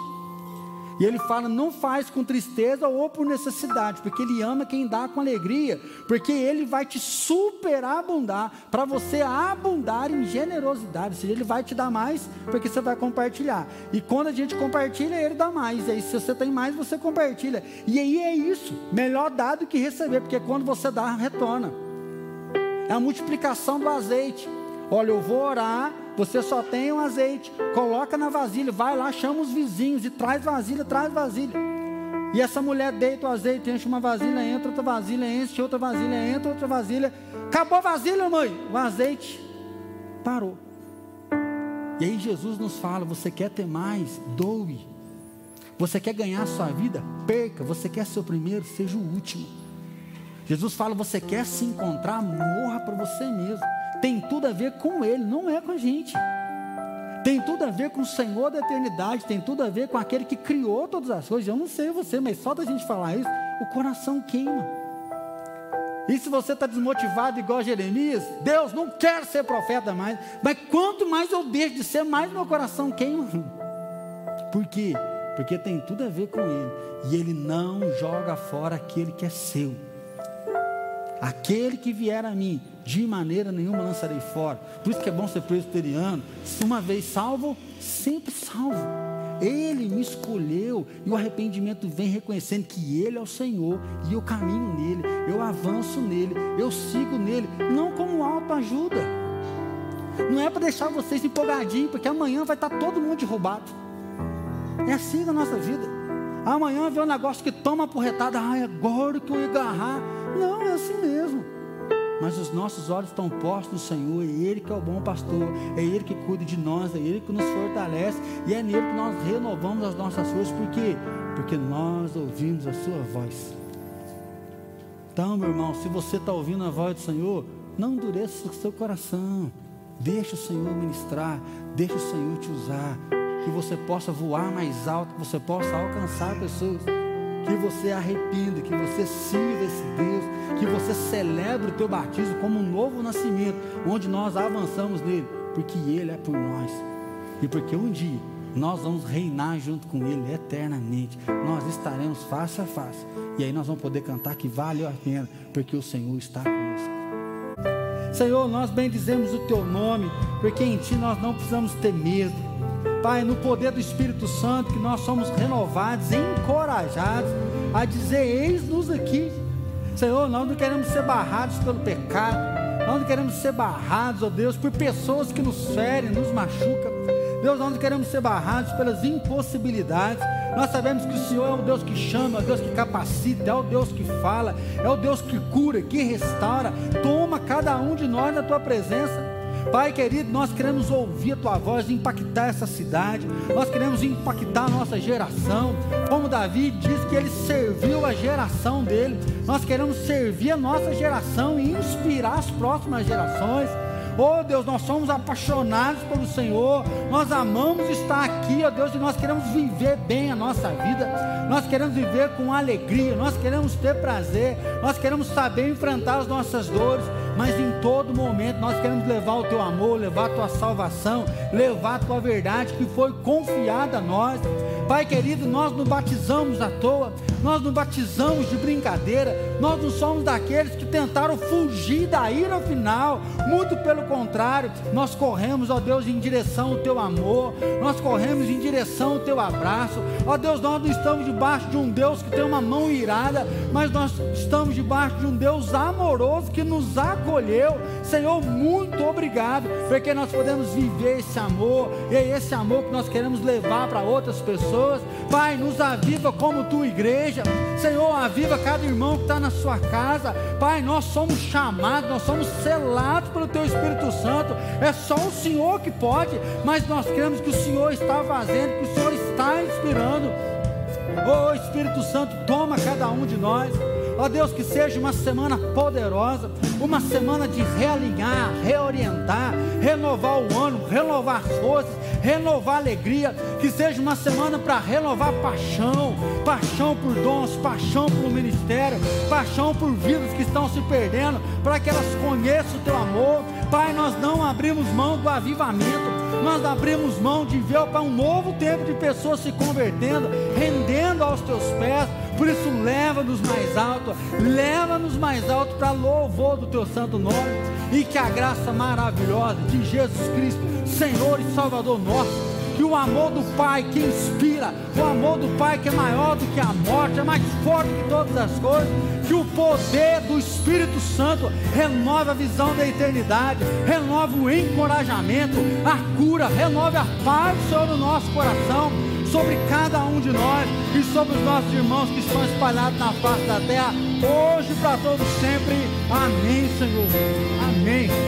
E ele fala: não faz com tristeza ou por necessidade, porque ele ama quem dá com alegria, porque ele vai te superabundar para você abundar em generosidade. Ou seja, ele vai te dar mais, porque você vai compartilhar. E quando a gente compartilha, ele dá mais. E aí, se você tem mais, você compartilha. E aí é isso: melhor dar do que receber, porque quando você dá, retorna. É a multiplicação do azeite. Olha, eu vou orar, você só tem um azeite, coloca na vasilha, vai lá, chama os vizinhos e traz vasilha, traz vasilha. E essa mulher deita o azeite, enche uma vasilha, entra outra vasilha, enche outra vasilha, entra outra vasilha. Acabou a vasilha, mãe. O azeite parou. E aí Jesus nos fala: você quer ter mais? Doe. Você quer ganhar a sua vida? Perca. Você quer ser o primeiro? Seja o último. Jesus fala: você quer se encontrar? Morra para você mesmo. Tem tudo a ver com Ele, não é com a gente. Tem tudo a ver com o Senhor da eternidade, tem tudo a ver com aquele que criou todas as coisas. Eu não sei você, mas só da gente falar isso, o coração queima. E se você está desmotivado igual Jeremias, Deus não quer ser profeta mais, mas quanto mais eu deixo de ser, mais meu coração queima. (laughs) Por quê? Porque tem tudo a ver com Ele. E Ele não joga fora aquele que é seu. Aquele que vier a mim, de maneira nenhuma lançarei fora. Por isso que é bom ser presbiteriano. Uma vez salvo, sempre salvo. Ele me escolheu e o arrependimento vem reconhecendo que Ele é o Senhor e eu caminho nele, eu avanço nele, eu sigo nele, não como autoajuda. Não é para deixar vocês empolgadinhos, porque amanhã vai estar todo mundo derrubado. É assim na nossa vida. Amanhã vem um negócio que toma porretada, ai, agora que eu ia agarrar. Não, é assim mesmo. Mas os nossos olhos estão postos no Senhor, é Ele que é o bom pastor, é Ele que cuida de nós, é Ele que nos fortalece, e é nele que nós renovamos as nossas forças, por quê? Porque nós ouvimos a Sua voz. Então, meu irmão, se você está ouvindo a voz do Senhor, não endureça o seu coração, deixa o Senhor ministrar, deixa o Senhor te usar, que você possa voar mais alto, que você possa alcançar pessoas que você arrependa, que você sirva esse Deus, que você celebre o teu batismo como um novo nascimento, onde nós avançamos nele, porque Ele é por nós e porque um dia nós vamos reinar junto com Ele eternamente. Nós estaremos face a face e aí nós vamos poder cantar que valeu a pena, porque o Senhor está conosco. Senhor, nós bendizemos o Teu nome, porque em Ti nós não precisamos ter medo. Pai, no poder do Espírito Santo, que nós somos renovados, encorajados a dizer: Eis-nos aqui. Senhor, nós não queremos ser barrados pelo pecado, nós não queremos ser barrados, ó Deus, por pessoas que nos ferem, nos machucam. Deus, nós não queremos ser barrados pelas impossibilidades. Nós sabemos que o Senhor é o Deus que chama, é o Deus que capacita, é o Deus que fala, é o Deus que cura, que restaura. Toma cada um de nós na tua presença. Pai querido, nós queremos ouvir a tua voz, impactar essa cidade, nós queremos impactar a nossa geração. Como Davi diz que ele serviu a geração dele, nós queremos servir a nossa geração e inspirar as próximas gerações. Oh Deus, nós somos apaixonados pelo Senhor, nós amamos estar aqui, ó oh Deus, e nós queremos viver bem a nossa vida, nós queremos viver com alegria, nós queremos ter prazer, nós queremos saber enfrentar as nossas dores, mas em todo momento nós queremos levar o teu amor, levar a tua salvação, levar a tua verdade que foi confiada a nós. Pai querido, nós nos batizamos à toa, nós nos batizamos de brincadeira, nós não somos daqueles que tentaram fugir da ira final, muito pelo contrário, nós corremos, ó Deus, em direção ao teu amor, nós corremos em direção ao teu abraço, ó Deus, nós não estamos debaixo de um Deus que tem uma mão irada, mas nós estamos debaixo de um Deus amoroso que nos acolheu, Senhor, muito obrigado, porque nós podemos viver esse amor, e é esse amor que nós queremos levar para outras pessoas. Pai, nos aviva como tua igreja. Senhor, aviva cada irmão que está na sua casa. Pai, nós somos chamados, nós somos selados pelo teu Espírito Santo. É só o Senhor que pode, mas nós cremos que o Senhor está fazendo, que o Senhor está inspirando. Oh Espírito Santo, toma cada um de nós. Ó Deus, que seja uma semana poderosa, uma semana de realinhar, reorientar, renovar o ano, renovar as forças, renovar alegria, que seja uma semana para renovar paixão, paixão por dons, paixão pelo ministério, paixão por vidas que estão se perdendo, para que elas conheçam o teu amor. Pai, nós não abrimos mão do avivamento, nós abrimos mão de ver para um novo tempo de pessoas se convertendo, rendendo aos teus pés. Por isso, leva-nos mais alto, leva-nos mais alto para louvor do teu santo nome. E que a graça maravilhosa de Jesus Cristo, Senhor e Salvador nosso, que o amor do Pai que inspira, o amor do Pai que é maior do que a morte, é mais forte que todas as coisas, que o poder do Espírito Santo renova a visão da eternidade, renova o encorajamento, a cura, renova a paz sobre o nosso coração, sobre cada um de nós e sobre os nossos irmãos que estão espalhados na face da terra, hoje para todos sempre. Amém, Senhor. Amém.